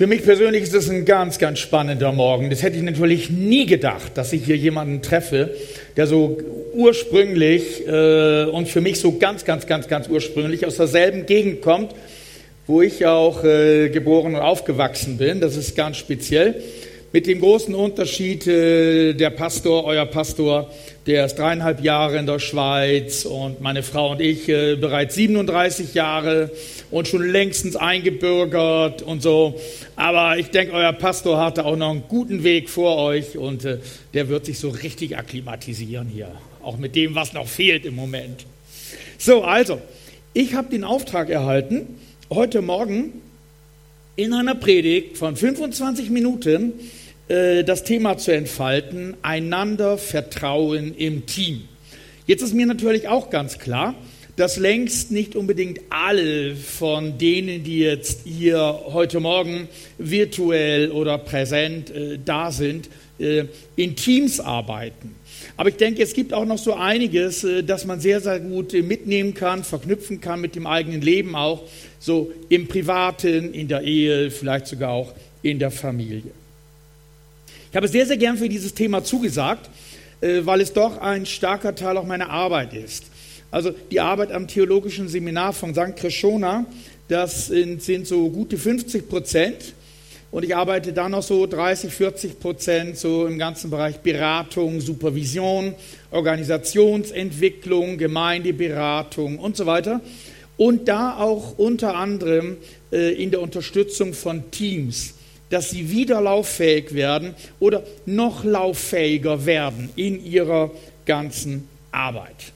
Für mich persönlich ist es ein ganz, ganz spannender Morgen. Das hätte ich natürlich nie gedacht, dass ich hier jemanden treffe, der so ursprünglich äh, und für mich so ganz, ganz, ganz, ganz ursprünglich aus derselben Gegend kommt, wo ich auch äh, geboren und aufgewachsen bin. Das ist ganz speziell. Mit dem großen Unterschied, äh, der Pastor, euer Pastor, der ist dreieinhalb Jahre in der Schweiz und meine Frau und ich äh, bereits 37 Jahre und schon längstens eingebürgert und so. Aber ich denke, euer Pastor hatte auch noch einen guten Weg vor euch und äh, der wird sich so richtig akklimatisieren hier. Auch mit dem, was noch fehlt im Moment. So, also, ich habe den Auftrag erhalten, heute Morgen in einer Predigt von 25 Minuten äh, das Thema zu entfalten, einander Vertrauen im Team. Jetzt ist mir natürlich auch ganz klar, dass längst nicht unbedingt alle von denen, die jetzt hier heute Morgen virtuell oder präsent äh, da sind, äh, in Teams arbeiten. Aber ich denke, es gibt auch noch so einiges, äh, das man sehr, sehr gut mitnehmen kann, verknüpfen kann mit dem eigenen Leben auch, so im Privaten, in der Ehe, vielleicht sogar auch in der Familie. Ich habe sehr, sehr gern für dieses Thema zugesagt, äh, weil es doch ein starker Teil auch meiner Arbeit ist. Also die Arbeit am Theologischen Seminar von St. Krishona, das sind, so gute 50 Prozent. Und ich arbeite dann noch so 30, 40 Prozent so im ganzen Bereich Beratung, Supervision, Organisationsentwicklung, Gemeindeberatung und so weiter. Und da auch unter anderem äh, in der Unterstützung von Teams dass sie wieder lauffähig werden oder noch lauffähiger werden in ihrer ganzen Arbeit.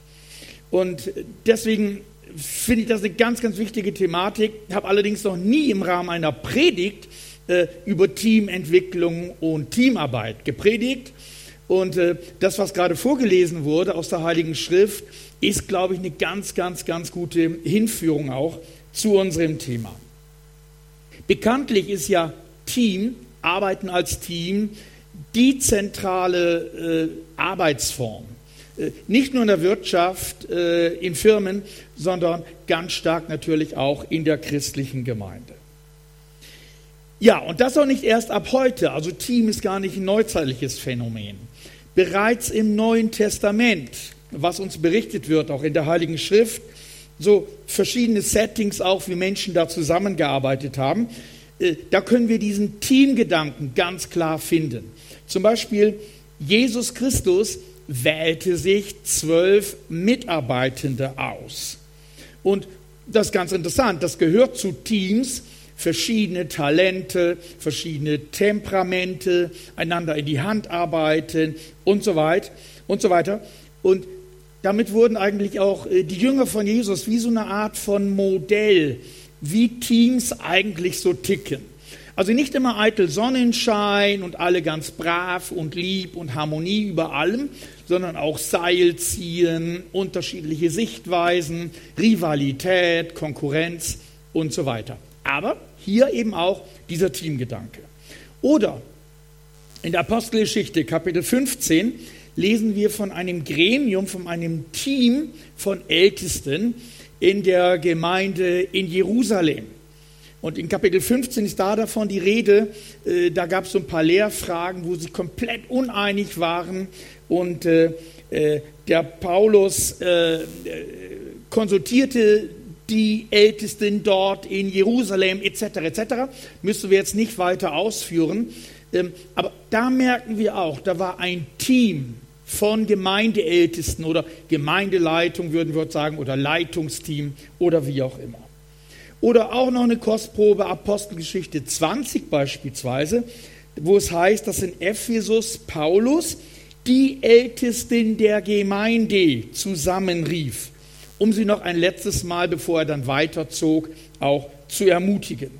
Und deswegen finde ich das eine ganz, ganz wichtige Thematik. Ich habe allerdings noch nie im Rahmen einer Predigt äh, über Teamentwicklung und Teamarbeit gepredigt. Und äh, das, was gerade vorgelesen wurde aus der Heiligen Schrift, ist, glaube ich, eine ganz, ganz, ganz gute Hinführung auch zu unserem Thema. Bekanntlich ist ja Team, Arbeiten als Team, die zentrale äh, Arbeitsform. Äh, nicht nur in der Wirtschaft, äh, in Firmen, sondern ganz stark natürlich auch in der christlichen Gemeinde. Ja, und das auch nicht erst ab heute. Also Team ist gar nicht ein neuzeitliches Phänomen. Bereits im Neuen Testament, was uns berichtet wird, auch in der Heiligen Schrift, so verschiedene Settings auch, wie Menschen da zusammengearbeitet haben. Äh, da können wir diesen Teamgedanken ganz klar finden. Zum Beispiel, Jesus Christus wählte sich zwölf Mitarbeitende aus. Und das ist ganz interessant, das gehört zu Teams, verschiedene Talente, verschiedene Temperamente, einander in die Hand arbeiten und so weiter und so weiter. Und damit wurden eigentlich auch äh, die Jünger von Jesus wie so eine Art von Modell wie Teams eigentlich so ticken. Also nicht immer eitel Sonnenschein und alle ganz brav und lieb und Harmonie über allem, sondern auch Seilziehen, unterschiedliche Sichtweisen, Rivalität, Konkurrenz und so weiter. Aber hier eben auch dieser Teamgedanke. Oder in der Apostelgeschichte Kapitel 15 lesen wir von einem Gremium, von einem Team von Ältesten, in der Gemeinde in Jerusalem. Und in Kapitel 15 ist da davon die Rede, äh, da gab es so ein paar Lehrfragen, wo sie komplett uneinig waren und äh, äh, der Paulus äh, konsultierte die Ältesten dort in Jerusalem etc. etc. Müssen wir jetzt nicht weiter ausführen. Ähm, aber da merken wir auch, da war ein Team von Gemeindeältesten oder Gemeindeleitung, würden wir sagen, oder Leitungsteam oder wie auch immer. Oder auch noch eine Kostprobe Apostelgeschichte 20 beispielsweise, wo es heißt, dass in Ephesus Paulus die Ältesten der Gemeinde zusammenrief, um sie noch ein letztes Mal, bevor er dann weiterzog, auch zu ermutigen.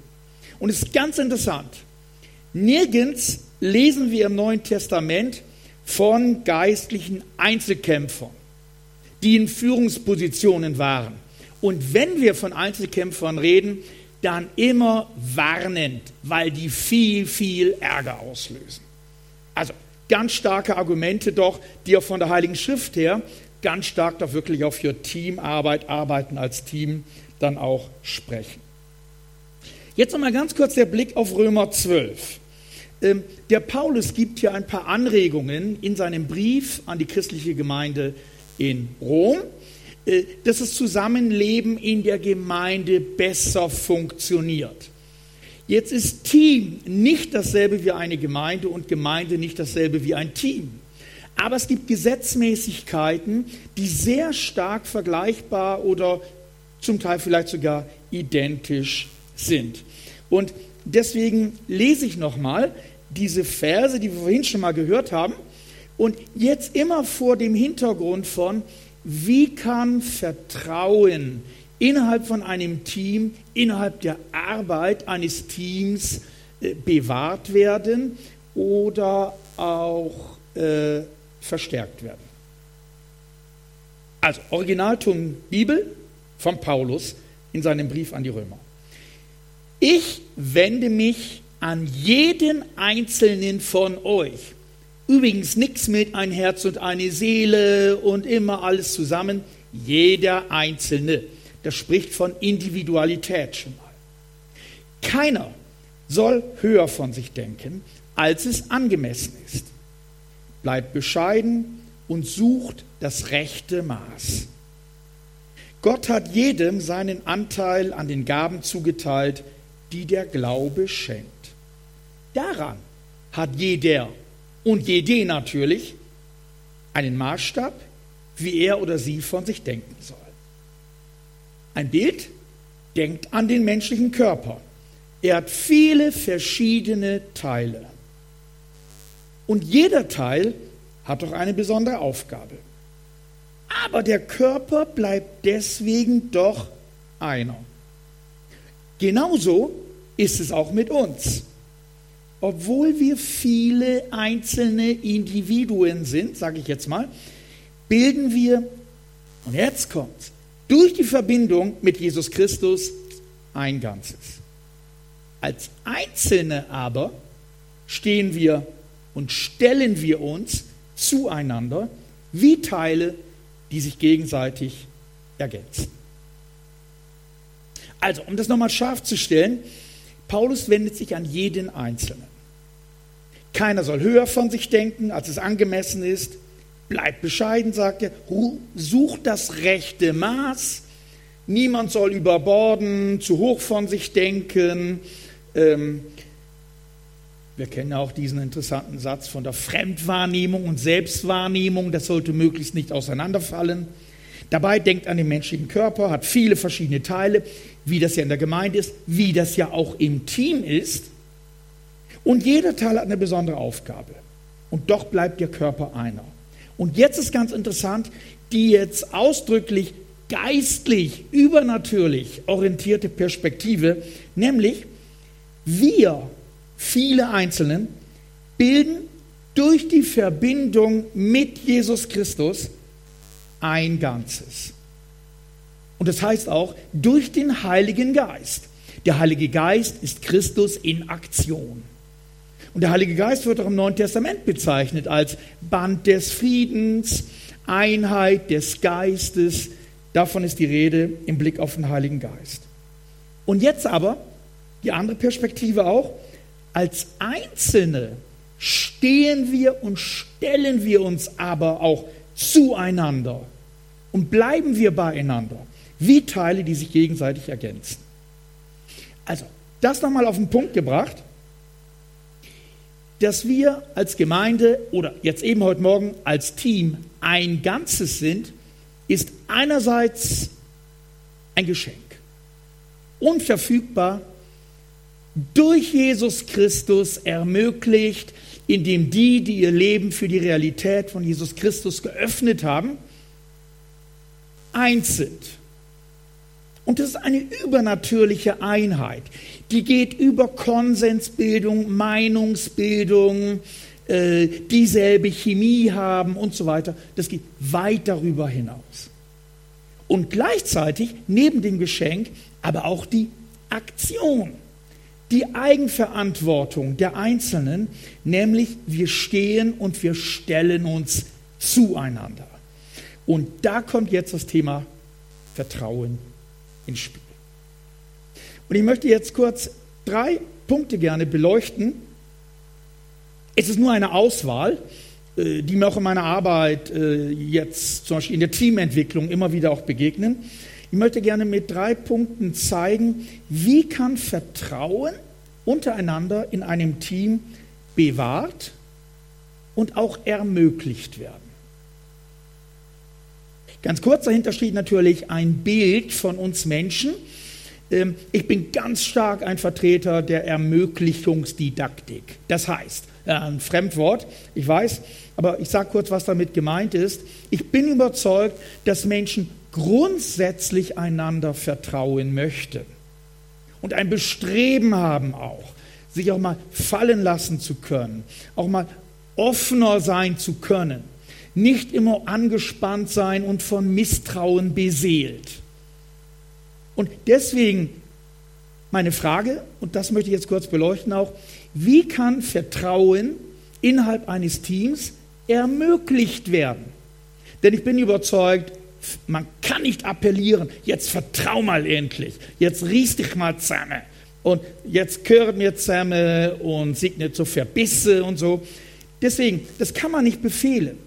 Und es ist ganz interessant. Nirgends lesen wir im Neuen Testament, von geistlichen Einzelkämpfern, die in Führungspositionen waren. Und wenn wir von Einzelkämpfern reden, dann immer warnend, weil die viel, viel Ärger auslösen. Also ganz starke Argumente doch, die auch von der Heiligen Schrift her ganz stark doch wirklich auch für Teamarbeit, Arbeiten als Team dann auch sprechen. Jetzt noch mal ganz kurz der Blick auf Römer 12. Ähm, der Paulus gibt hier ein paar Anregungen in seinem Brief an die christliche Gemeinde in Rom, äh, dass das Zusammenleben in der Gemeinde besser funktioniert. Jetzt ist Team nicht dasselbe wie eine Gemeinde und Gemeinde nicht dasselbe wie ein Team. Aber es gibt Gesetzmäßigkeiten, die sehr stark vergleichbar oder zum Teil vielleicht sogar identisch sind. Und deswegen lese ich nochmal diese Verse, die wir vorhin schon mal gehört haben. Und jetzt immer vor dem Hintergrund von, wie kann Vertrauen innerhalb von einem Team, innerhalb der Arbeit eines Teams äh, bewahrt werden oder auch äh, verstärkt werden. Also Originalton Bibel von Paulus in seinem Brief an die Römer. Ich wende mich an jeden einzelnen von euch. Übrigens nichts mit ein Herz und eine Seele und immer alles zusammen. Jeder Einzelne. Das spricht von Individualität schon mal. Keiner soll höher von sich denken, als es angemessen ist. Bleibt bescheiden und sucht das rechte Maß. Gott hat jedem seinen Anteil an den Gaben zugeteilt, die der Glaube schenkt. Daran hat jeder und jede natürlich einen Maßstab, wie er oder sie von sich denken soll. Ein Bild denkt an den menschlichen Körper. Er hat viele verschiedene Teile. Und jeder Teil hat doch eine besondere Aufgabe. Aber der Körper bleibt deswegen doch einer. Genauso ist es auch mit uns. Obwohl wir viele einzelne Individuen sind, sage ich jetzt mal, bilden wir, und jetzt kommt durch die Verbindung mit Jesus Christus ein Ganzes. Als Einzelne aber stehen wir und stellen wir uns zueinander wie Teile, die sich gegenseitig ergänzen. Also, um das nochmal scharf zu stellen, Paulus wendet sich an jeden Einzelnen. Keiner soll höher von sich denken, als es angemessen ist. Bleibt bescheiden, sagt er. Sucht das rechte Maß. Niemand soll überborden, zu hoch von sich denken. Ähm, wir kennen auch diesen interessanten Satz von der Fremdwahrnehmung und Selbstwahrnehmung. Das sollte möglichst nicht auseinanderfallen. Dabei denkt an den menschlichen Körper, hat viele verschiedene Teile, wie das ja in der Gemeinde ist, wie das ja auch im Team ist. Und jeder Teil hat eine besondere Aufgabe. Und doch bleibt der Körper einer. Und jetzt ist ganz interessant, die jetzt ausdrücklich geistlich, übernatürlich orientierte Perspektive, nämlich wir viele Einzelnen, bilden durch die Verbindung mit Jesus Christus ein Ganzes. Und das heißt auch durch den Heiligen Geist. Der Heilige Geist ist Christus in Aktion. Und der Heilige Geist wird auch im Neuen Testament bezeichnet als Band des Friedens, Einheit des Geistes. Davon ist die Rede im Blick auf den Heiligen Geist. Und jetzt aber die andere Perspektive auch, als Einzelne stehen wir und stellen wir uns aber auch zueinander und bleiben wir beieinander, wie Teile, die sich gegenseitig ergänzen. Also, das nochmal auf den Punkt gebracht, dass wir als Gemeinde oder jetzt eben heute Morgen als Team ein Ganzes sind, ist einerseits ein Geschenk, unverfügbar durch Jesus Christus ermöglicht, indem die, die ihr Leben für die Realität von Jesus Christus geöffnet haben, eins sind. Und das ist eine übernatürliche Einheit. Die geht über Konsensbildung, Meinungsbildung, äh, dieselbe Chemie haben und so weiter. Das geht weit darüber hinaus. Und gleichzeitig neben dem Geschenk aber auch die Aktion die Eigenverantwortung der Einzelnen, nämlich wir stehen und wir stellen uns zueinander. Und da kommt jetzt das Thema Vertrauen ins Spiel. Und ich möchte jetzt kurz drei Punkte gerne beleuchten. Es ist nur eine Auswahl, äh, die mir auch in meiner Arbeit äh, jetzt zum Beispiel in der Teamentwicklung immer wieder auch begegnen. Ich möchte gerne mit drei Punkten zeigen, wie kann Vertrauen untereinander in einem Team bewahrt und auch ermöglicht werden. Ganz kurz dahinter steht natürlich ein Bild von uns Menschen. Ähm, ich bin ganz stark ein Vertreter der Ermöglichungsdidaktik. Das heißt, ein Fremdwort, ich weiß, aber ich sage kurz, was damit gemeint ist. Ich bin überzeugt, dass Menschen grundsätzlich einander vertrauen möchten und ein Bestreben haben auch, sich auch mal fallen lassen zu können, auch mal offener sein zu können, nicht immer angespannt sein und von Misstrauen beseelt. Und deswegen meine Frage, und das möchte ich jetzt kurz beleuchten auch, wie kann Vertrauen innerhalb eines Teams ermöglicht werden? Denn ich bin überzeugt, man kann nicht appellieren, jetzt vertrau mal endlich, jetzt riech dich mal zusammen und jetzt gehört mir zusammen und sieg nicht so Verbisse und so. Deswegen, das kann man nicht befehlen.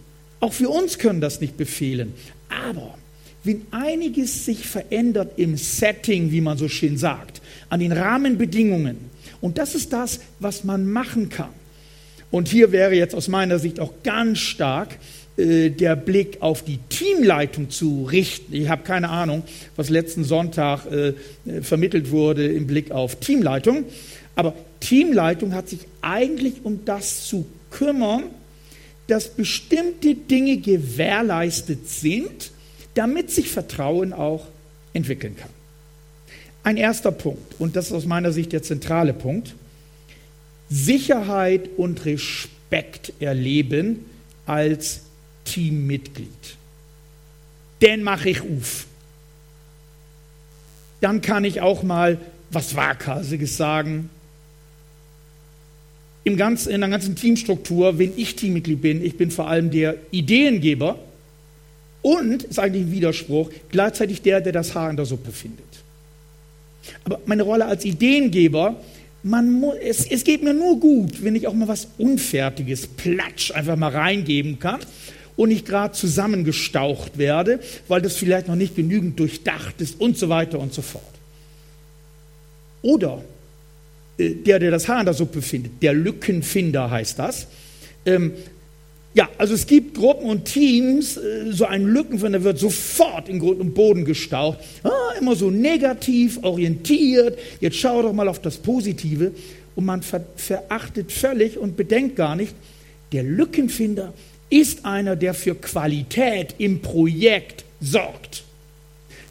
Auch wir uns können das nicht befehlen. Aber wenn einiges sich verändert im Setting, wie man so schön sagt, an den Rahmenbedingungen, und das ist das, was man machen kann. Und hier wäre jetzt aus meiner Sicht auch ganz stark äh, der Blick auf die Teamleitung zu richten. Ich habe keine Ahnung, was letzten Sonntag äh, vermittelt wurde im Blick auf Teamleitung. Aber Teamleitung hat sich eigentlich um das zu kümmern, dass bestimmte Dinge gewährleistet sind, damit sich Vertrauen auch entwickeln kann. Ein erster Punkt, und das ist aus meiner Sicht der zentrale Punkt, Sicherheit und Respekt erleben als Teammitglied. Den mache ich auf. Dann kann ich auch mal was Waghalsiges sagen. Im ganzen, in der ganzen Teamstruktur, wenn ich Teammitglied bin, ich bin vor allem der Ideengeber und, ist eigentlich ein Widerspruch, gleichzeitig der, der das Haar in der Suppe findet. Aber meine Rolle als Ideengeber, man muss, es, es geht mir nur gut, wenn ich auch mal was Unfertiges, Platsch einfach mal reingeben kann und nicht gerade zusammengestaucht werde, weil das vielleicht noch nicht genügend durchdacht ist und so weiter und so fort. Oder der, der das Haar in der Suppe findet, der Lückenfinder heißt das, ähm, ja, also es gibt Gruppen und Teams, äh, so ein Lückenfinder wird sofort in Grund und Boden gestaucht, ah, immer so negativ orientiert, jetzt schau doch mal auf das Positive und man ver verachtet völlig und bedenkt gar nicht, der Lückenfinder ist einer, der für Qualität im Projekt sorgt.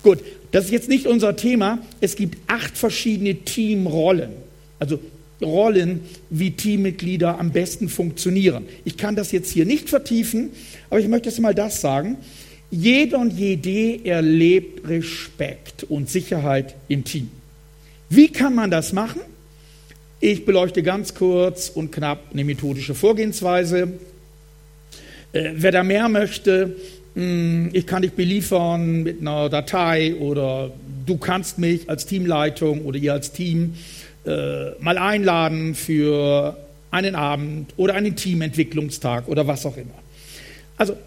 Gut, das ist jetzt nicht unser Thema. Es gibt acht verschiedene Teamrollen. Also Rollen, wie Teammitglieder am besten funktionieren. Ich kann das jetzt hier nicht vertiefen, aber ich möchte jetzt mal das sagen. Jeder und jede erlebt Respekt und Sicherheit im Team. Wie kann man das machen? Ich beleuchte ganz kurz und knapp eine methodische Vorgehensweise. Äh, wer da mehr möchte, hm, ich kann dich beliefern mit einer Datei oder du kannst mich als Teamleitung oder ihr als Team äh, mal einladen für einen Abend oder einen Teamentwicklungstag oder was auch immer. Also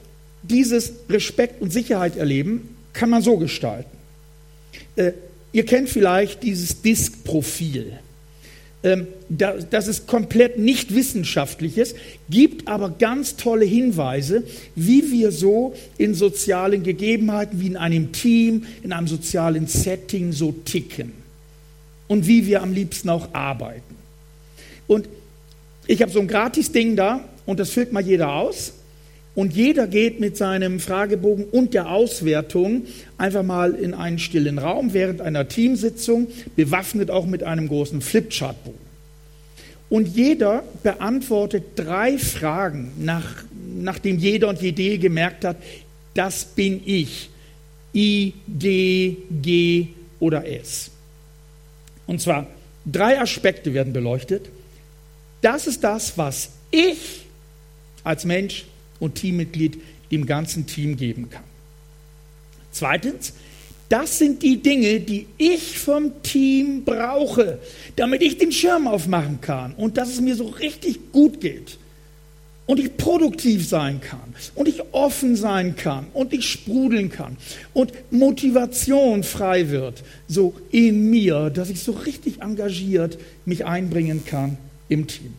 dieses Respekt und Sicherheit erleben kann man so gestalten. Äh, ihr kennt vielleicht dieses Disk-Profil. Ähm, da, das ist komplett nicht wissenschaftliches, gibt aber ganz tolle Hinweise, wie wir so in sozialen Gegebenheiten, wie in einem Team, in einem sozialen Setting so ticken und wie wir am liebsten auch arbeiten. Und ich habe so ein Gratis-Ding da und das füllt mal jeder aus. Und jeder geht mit seinem Fragebogen und der Auswertung einfach mal in einen stillen Raum während einer Teamsitzung, bewaffnet auch mit einem großen Flipchartbogen. Und jeder beantwortet drei Fragen, nach, nachdem jeder und jede gemerkt hat, das bin ich. I, D, G oder S. Und zwar drei Aspekte werden beleuchtet. Das ist das, was ich als Mensch und Teammitglied dem ganzen Team geben kann. Zweitens, Das sind die Dinge, die ich vom Team brauche, damit ich den Schirm aufmachen kann und dass es mir so richtig gut geht und ich produktiv sein kann. Und ich offen sein kann. Und ich sprudeln kann. Und Motivation frei wird, so in mir, dass ich so richtig engagiert mich einbringen kann im Team.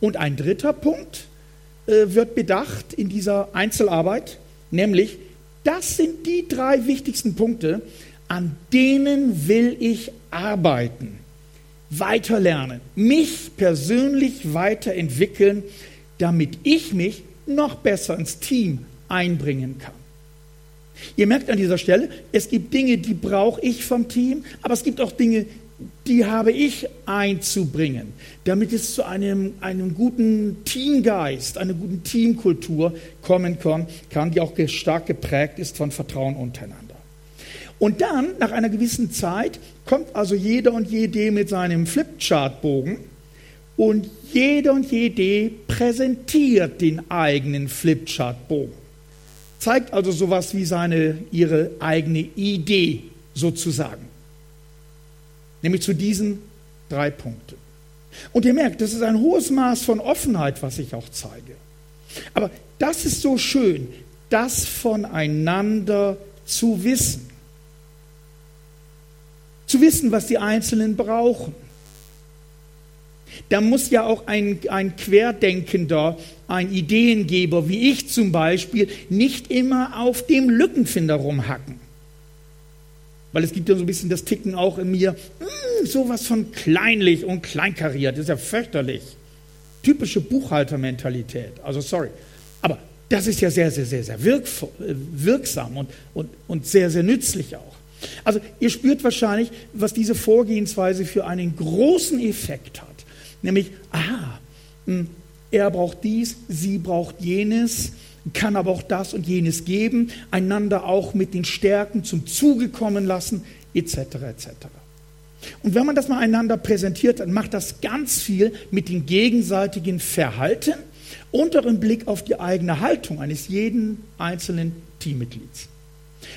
Und ein dritter Punkt äh, wird bedacht in dieser Einzelarbeit, nämlich das sind die drei wichtigsten Punkte, an denen will ich arbeiten, weiterlernen, mich persönlich weiterentwickeln, damit ich mich noch besser ins Team einbringen kann. Ihr merkt an dieser Stelle, es gibt Dinge, die brauche ich vom Team, aber es gibt auch Dinge, die habe ich einzubringen, damit es zu einem, einem guten Teamgeist, einer guten Teamkultur kommen kann, die auch stark geprägt ist von Vertrauen untereinander. Und dann, nach einer gewissen Zeit, kommt also jeder und jede mit seinem Flipchartbogen und jeder und jede präsentiert den eigenen Flipchartbogen. Zeigt also sowas wie seine, ihre eigene Idee sozusagen. Nämlich zu diesen drei Punkten. Und ihr merkt, das ist ein hohes Maß von Offenheit, was ich auch zeige. Aber das ist so schön, das voneinander zu wissen. Zu wissen, was die Einzelnen brauchen da muss ja auch ein, ein Querdenkender, ein Ideengeber wie ich zum Beispiel, nicht immer auf dem Lückenfinder rumhacken. Weil es gibt ja so ein bisschen das Ticken auch in mir, hm, sowas von kleinlich und kleinkariert, das ist ja fürchterlich. Typische Buchhaltermentalität, also sorry. Aber das ist ja sehr, sehr, sehr, sehr wirksam und, und, und sehr, sehr nützlich auch. Also ihr spürt wahrscheinlich, was diese Vorgehensweise für einen großen Effekt hat. Nämlich, aha, hm, er braucht dies, sie braucht jenes, kann aber auch das und jenes geben, einander auch mit den Stärken zum Zuge kommen lassen, etc. etc. Und wenn man das mal einander präsentiert, dann macht das ganz viel mit dem gegenseitigen Verhalten unter dem Blick auf die eigene Haltung eines jeden einzelnen Teammitglieds.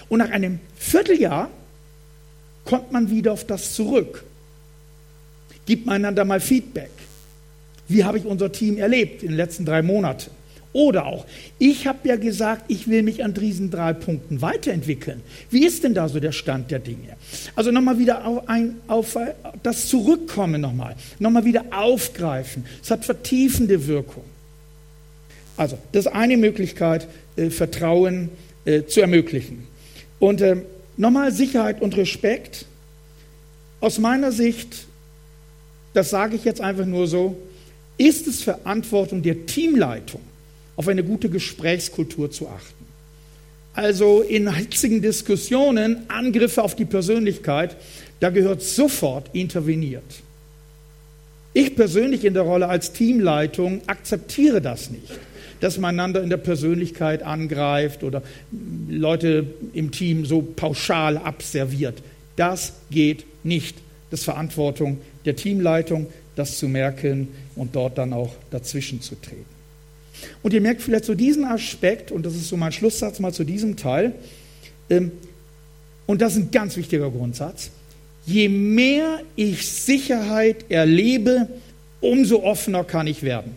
Und nach einem Vierteljahr kommt man wieder auf das zurück Gibt einander mal Feedback. Wie habe ich unser Team erlebt in den letzten drei Monaten? Oder auch, ich habe ja gesagt, ich will mich an diesen drei Punkten weiterentwickeln. Wie ist denn da so der Stand der Dinge? Also nochmal wieder auf, ein, auf das Zurückkommen nochmal, nochmal wieder aufgreifen. Es hat vertiefende Wirkung. Also, das ist eine Möglichkeit, äh, Vertrauen äh, zu ermöglichen. Und äh, nochmal Sicherheit und Respekt. Aus meiner Sicht das sage ich jetzt einfach nur so, ist es Verantwortung der Teamleitung, auf eine gute Gesprächskultur zu achten. Also in hitzigen Diskussionen, Angriffe auf die Persönlichkeit, da gehört sofort interveniert. Ich persönlich in der Rolle als Teamleitung akzeptiere das nicht, dass man einander in der Persönlichkeit angreift oder Leute im Team so pauschal abserviert. Das geht nicht. Das ist Verantwortung der Teamleitung, das zu merken und dort dann auch dazwischen zu treten. Und ihr merkt vielleicht so diesen Aspekt, und das ist so mein Schlusssatz mal zu diesem Teil, ähm, und das ist ein ganz wichtiger Grundsatz, je mehr ich Sicherheit erlebe, umso offener kann ich werden.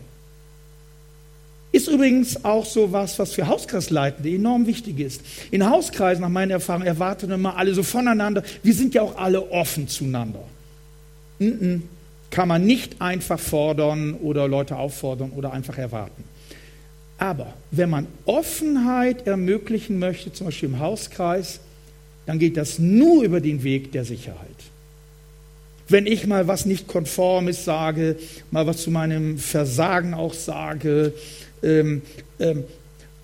Ist übrigens auch so was, was für Hauskreisleitende enorm wichtig ist. In Hauskreisen, nach meiner Erfahrung, erwarten immer alle so voneinander. Wir sind ja auch alle offen zueinander kann man nicht einfach fordern oder Leute auffordern oder einfach erwarten. Aber wenn man Offenheit ermöglichen möchte, zum Beispiel im Hauskreis, dann geht das nur über den Weg der Sicherheit. Wenn ich mal was nicht konformes sage, mal was zu meinem Versagen auch sage, ähm, ähm,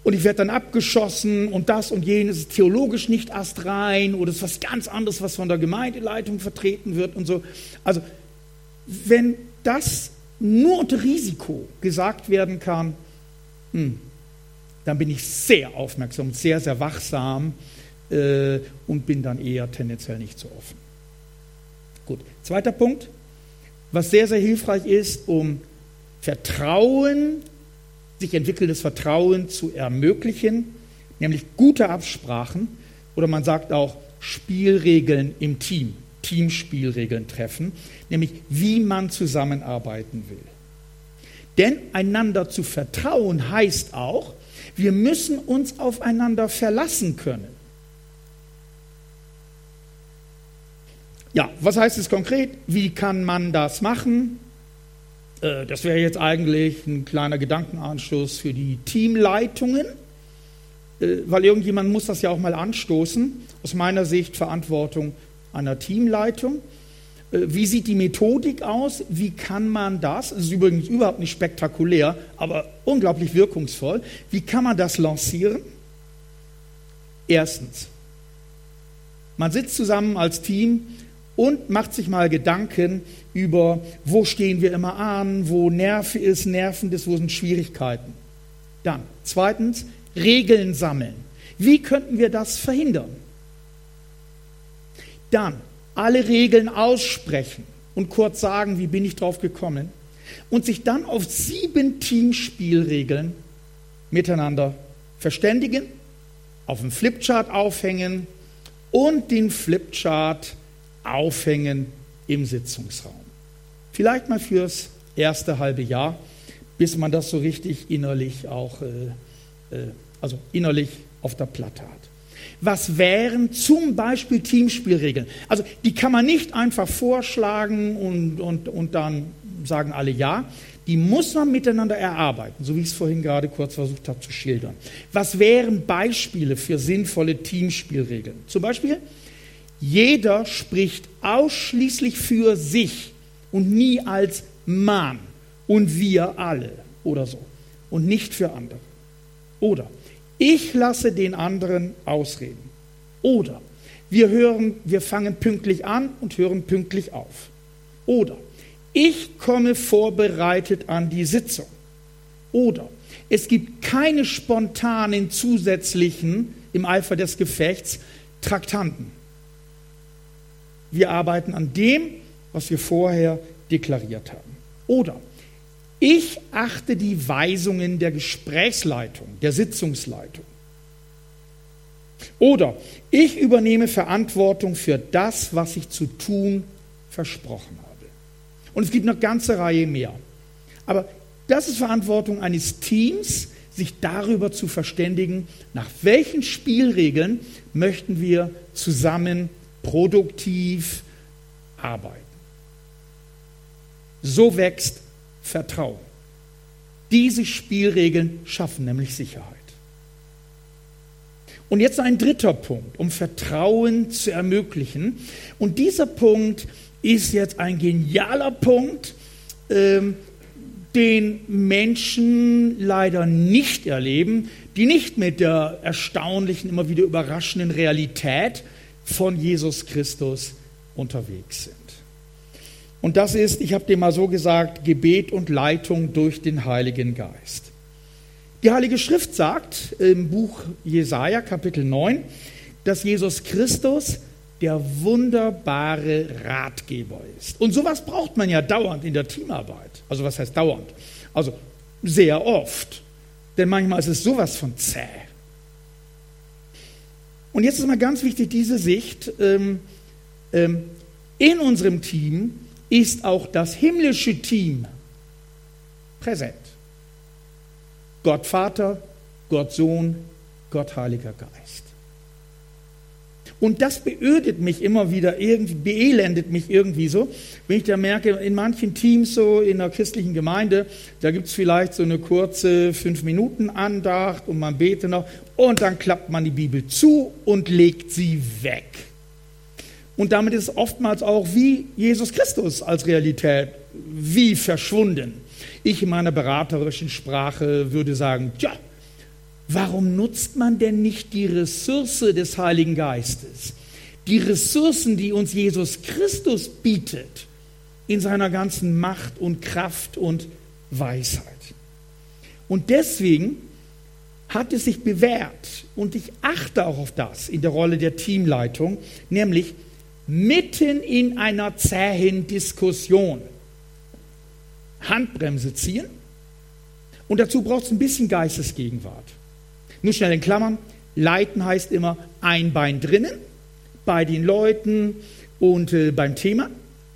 und ich werde dann abgeschossen und das und jenes ist theologisch nicht astrein oder es ist was ganz anderes, was von der Gemeindeleitung vertreten wird und so. Also, wenn das nur unter Risiko gesagt werden kann, hm, dann bin ich sehr aufmerksam sehr, sehr wachsam äh, und bin dann eher tendenziell nicht so offen. Gut, zweiter Punkt, was sehr, sehr hilfreich ist, um Vertrauen sich entwickelndes Vertrauen zu ermöglichen, nämlich gute Absprachen, oder man sagt auch Spielregeln im Team, Teamspielregeln treffen, nämlich wie man zusammenarbeiten will. Denn einander zu vertrauen heißt auch, wir müssen uns aufeinander verlassen können. Ja, was heißt es konkret? Wie kann man das machen? Äh, das wäre jetzt eigentlich ein kleiner Gedankenanstoß für die Teamleitungen, äh, weil irgendjemand muss das ja auch mal anstoßen. Aus meiner Sicht Verantwortung einer Teamleitung. Äh, wie sieht die Methodik aus? Wie kann man das? Das ist übrigens überhaupt nicht spektakulär, aber unglaublich wirkungsvoll. Wie kann man das lancieren? Erstens, man sitzt zusammen als Team und macht sich mal Gedanken über, wo stehen wir immer an, wo Nerv ist, nervend ist, wo sind Schwierigkeiten. Dann, zweitens, Regeln sammeln. Wie könnten wir das verhindern? Dann, alle Regeln aussprechen und kurz sagen, wie bin ich drauf gekommen und sich dann auf sieben Teamspielregeln miteinander verständigen, auf dem Flipchart aufhängen und den Flipchart aufhängen im Sitzungsraum. Vielleicht mal fürs erste halbe Jahr, bis man das so richtig innerlich auch, äh, äh, also innerlich auf der Platte hat. Was wären zum Beispiel Teamspielregeln? Also die kann man nicht einfach vorschlagen und, und, und dann sagen alle ja. Die muss man miteinander erarbeiten, so wie ich es vorhin gerade kurz versucht habe zu schildern. Was wären Beispiele für sinnvolle Teamspielregeln? Zum Beispiel, jeder spricht ausschließlich für sich und nie als Mann und wir alle oder so und nicht für andere. Oder ich lasse den anderen ausreden. Oder wir hören, wir fangen pünktlich an und hören pünktlich auf. Oder ich komme vorbereitet an die Sitzung. Oder es gibt keine spontanen zusätzlichen im Eifer des Gefechts Traktanten. Wir arbeiten an dem, was wir vorher deklariert haben. Oder ich achte die Weisungen der Gesprächsleitung, der Sitzungsleitung. Oder ich übernehme Verantwortung für das, was ich zu tun versprochen habe. Und es gibt eine ganze Reihe mehr. Aber das ist Verantwortung eines Teams, sich darüber zu verständigen, nach welchen Spielregeln möchten wir zusammen produktiv arbeiten. So wächst Vertrauen. Diese Spielregeln schaffen nämlich Sicherheit. Und jetzt ein dritter Punkt, um Vertrauen zu ermöglichen. Und dieser Punkt ist jetzt ein genialer Punkt, ähm, den Menschen leider nicht erleben, die nicht mit der erstaunlichen, immer wieder überraschenden Realität von Jesus Christus unterwegs sind. Und das ist, ich habe dir mal so gesagt, Gebet und Leitung durch den Heiligen Geist. Die Heilige Schrift sagt im Buch Jesaja, Kapitel 9, dass Jesus Christus der wunderbare Ratgeber ist. Und sowas braucht man ja dauernd in der Teamarbeit. Also, was heißt dauernd? Also, sehr oft. Denn manchmal ist es sowas von zäh. Und jetzt ist mal ganz wichtig diese Sicht. Ähm, ähm, in unserem Team ist auch das himmlische Team präsent. Gott Vater, Gott Sohn, Gott Heiliger Geist. Und das beödet mich immer wieder, irgendwie, beelendet mich irgendwie so, wenn ich da merke, in manchen Teams so in der christlichen Gemeinde, da gibt es vielleicht so eine kurze Fünf-Minuten-Andacht und man betet noch und dann klappt man die Bibel zu und legt sie weg. Und damit ist oftmals auch wie Jesus Christus als Realität, wie verschwunden. Ich in meiner beraterischen Sprache würde sagen, tja, Warum nutzt man denn nicht die Ressource des Heiligen Geistes? Die Ressourcen, die uns Jesus Christus bietet, in seiner ganzen Macht und Kraft und Weisheit. Und deswegen hat es sich bewährt, und ich achte auch auf das in der Rolle der Teamleitung, nämlich mitten in einer zähen Diskussion. Handbremse ziehen. Und dazu braucht es ein bisschen Geistesgegenwart. Nur schnell in Klammern, Leiten heißt immer ein Bein drinnen, bei den Leuten und äh, beim Thema,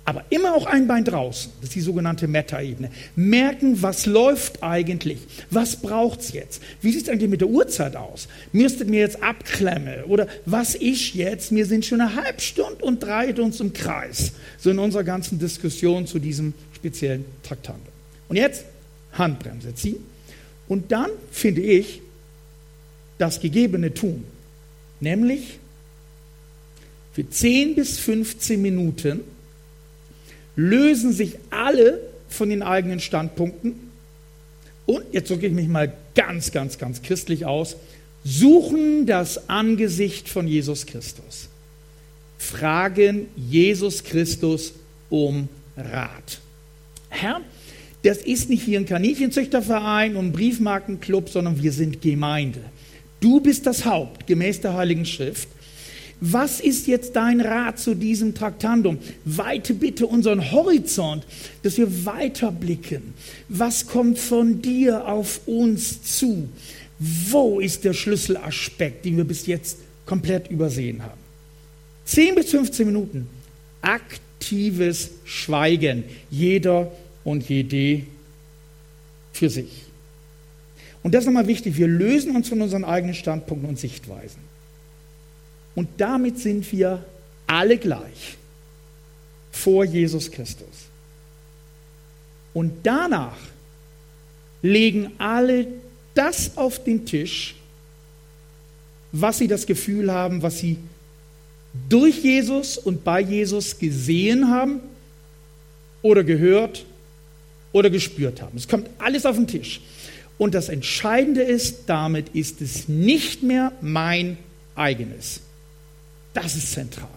aber immer auch ein Bein draußen. Das ist die sogenannte Meta-Ebene. Merken, was läuft eigentlich? Was braucht es jetzt? Wie sieht es eigentlich mit der Uhrzeit aus? Müsstet mir jetzt abklemmen? Oder was ist jetzt? Wir sind schon eine halbe Stunde und dreht uns im Kreis. So in unserer ganzen Diskussion zu diesem speziellen Traktant. Und jetzt Handbremse ziehen. Und dann finde ich das Gegebene tun. Nämlich für 10 bis 15 Minuten lösen sich alle von den eigenen Standpunkten und, jetzt drücke ich mich mal ganz, ganz, ganz christlich aus, suchen das Angesicht von Jesus Christus. Fragen Jesus Christus um Rat. Herr, das ist nicht hier ein Kaninchenzüchterverein und ein Briefmarkenclub, sondern wir sind Gemeinde. Du bist das Haupt, gemäß der Heiligen Schrift. Was ist jetzt dein Rat zu diesem Traktandum? Weite bitte unseren Horizont, dass wir weiterblicken. Was kommt von dir auf uns zu? Wo ist der Schlüsselaspekt, den wir bis jetzt komplett übersehen haben? 10 bis 15 Minuten aktives Schweigen, jeder und jede für sich. Und das ist nochmal wichtig, wir lösen uns von unseren eigenen Standpunkten und Sichtweisen. Und damit sind wir alle gleich vor Jesus Christus. Und danach legen alle das auf den Tisch, was sie das Gefühl haben, was sie durch Jesus und bei Jesus gesehen haben oder gehört oder gespürt haben. Es kommt alles auf den Tisch. Und das Entscheidende ist, damit ist es nicht mehr mein eigenes. Das ist zentral.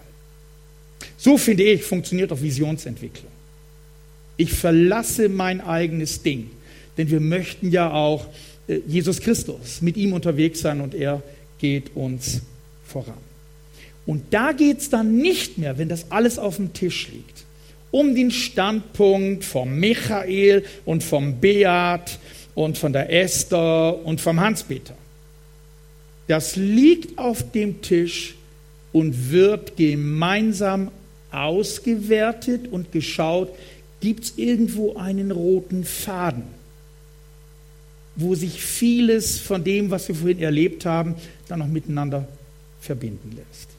So finde ich, funktioniert auch Visionsentwicklung. Ich verlasse mein eigenes Ding, denn wir möchten ja auch äh, Jesus Christus mit ihm unterwegs sein und er geht uns voran. Und da geht es dann nicht mehr, wenn das alles auf dem Tisch liegt, um den Standpunkt vom Michael und vom Beat und von der Esther und vom Hans-Peter. Das liegt auf dem Tisch und wird gemeinsam ausgewertet und geschaut, gibt es irgendwo einen roten Faden, wo sich vieles von dem, was wir vorhin erlebt haben, dann noch miteinander verbinden lässt.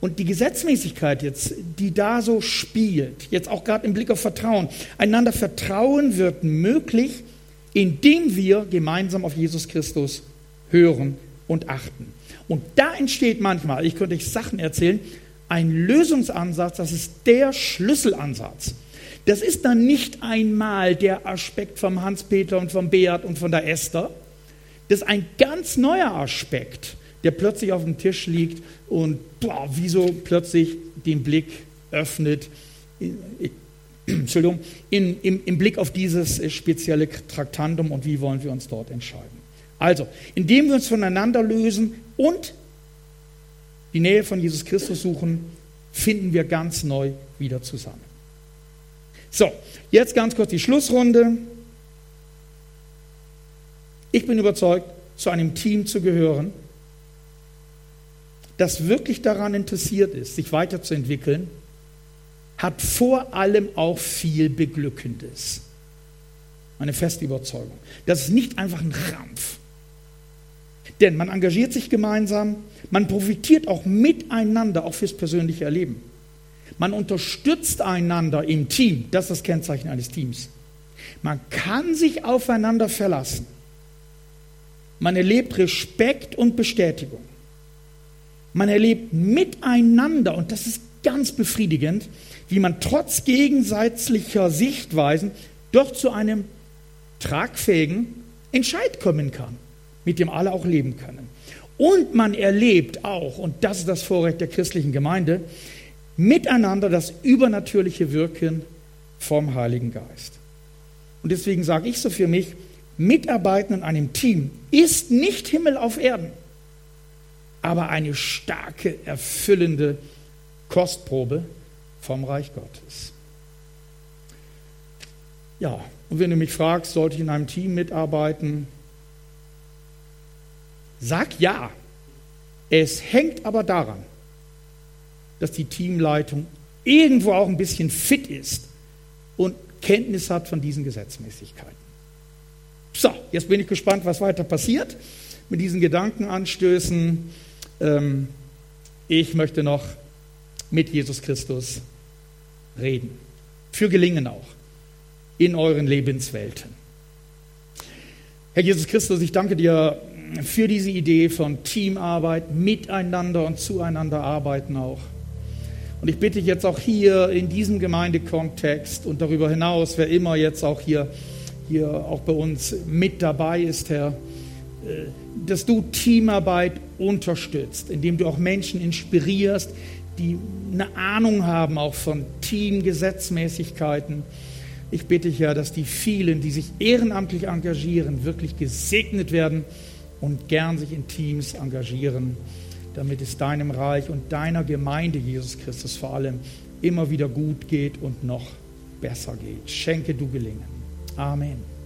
Und die Gesetzmäßigkeit jetzt, die da so spielt, jetzt auch gerade im Blick auf Vertrauen, einander vertrauen wird möglich, indem wir gemeinsam auf Jesus Christus hören und achten. Und da entsteht manchmal, ich könnte euch Sachen erzählen, ein Lösungsansatz, das ist der Schlüsselansatz. Das ist dann nicht einmal der Aspekt vom Hans-Peter und vom Beat und von der Esther. Das ist ein ganz neuer Aspekt, der plötzlich auf dem Tisch liegt und boah, wieso plötzlich den Blick öffnet, Entschuldigung, in, im, im Blick auf dieses spezielle Traktandum und wie wollen wir uns dort entscheiden. Also, indem wir uns voneinander lösen und die Nähe von Jesus Christus suchen, finden wir ganz neu wieder zusammen. So, jetzt ganz kurz die Schlussrunde. Ich bin überzeugt, zu einem Team zu gehören, das wirklich daran interessiert ist, sich weiterzuentwickeln, hat vor allem auch viel Beglückendes. Meine feste Überzeugung. Das ist nicht einfach ein Krampf. Denn man engagiert sich gemeinsam, man profitiert auch miteinander, auch fürs persönliche Erleben. Man unterstützt einander im Team, das ist das Kennzeichen eines Teams. Man kann sich aufeinander verlassen. Man erlebt Respekt und Bestätigung. Man erlebt miteinander, und das ist ganz befriedigend, wie man trotz gegenseitiger Sichtweisen doch zu einem tragfähigen Entscheid kommen kann mit dem alle auch leben können. Und man erlebt auch, und das ist das Vorrecht der christlichen Gemeinde, miteinander das übernatürliche Wirken vom Heiligen Geist. Und deswegen sage ich so für mich, Mitarbeiten in einem Team ist nicht Himmel auf Erden, aber eine starke, erfüllende Kostprobe vom Reich Gottes. Ja, und wenn du mich fragst, sollte ich in einem Team mitarbeiten? Sag ja. Es hängt aber daran, dass die Teamleitung irgendwo auch ein bisschen fit ist und Kenntnis hat von diesen Gesetzmäßigkeiten. So, jetzt bin ich gespannt, was weiter passiert mit diesen Gedankenanstößen. Ähm, ich möchte noch mit Jesus Christus reden. Für Gelingen auch in euren Lebenswelten. Herr Jesus Christus, ich danke dir für diese Idee von Teamarbeit, miteinander und zueinander arbeiten auch. Und ich bitte jetzt auch hier in diesem Gemeindekontext und darüber hinaus, wer immer jetzt auch hier, hier auch bei uns mit dabei ist, Herr, äh, dass du Teamarbeit unterstützt, indem du auch Menschen inspirierst, die eine Ahnung haben auch von Teamgesetzmäßigkeiten. Ich bitte dich ja, dass die vielen, die sich ehrenamtlich engagieren, wirklich gesegnet werden und gern sich in Teams engagieren, damit es deinem Reich und deiner Gemeinde, Jesus Christus vor allem, immer wieder gut geht und noch besser geht. Schenke du Gelingen. Amen.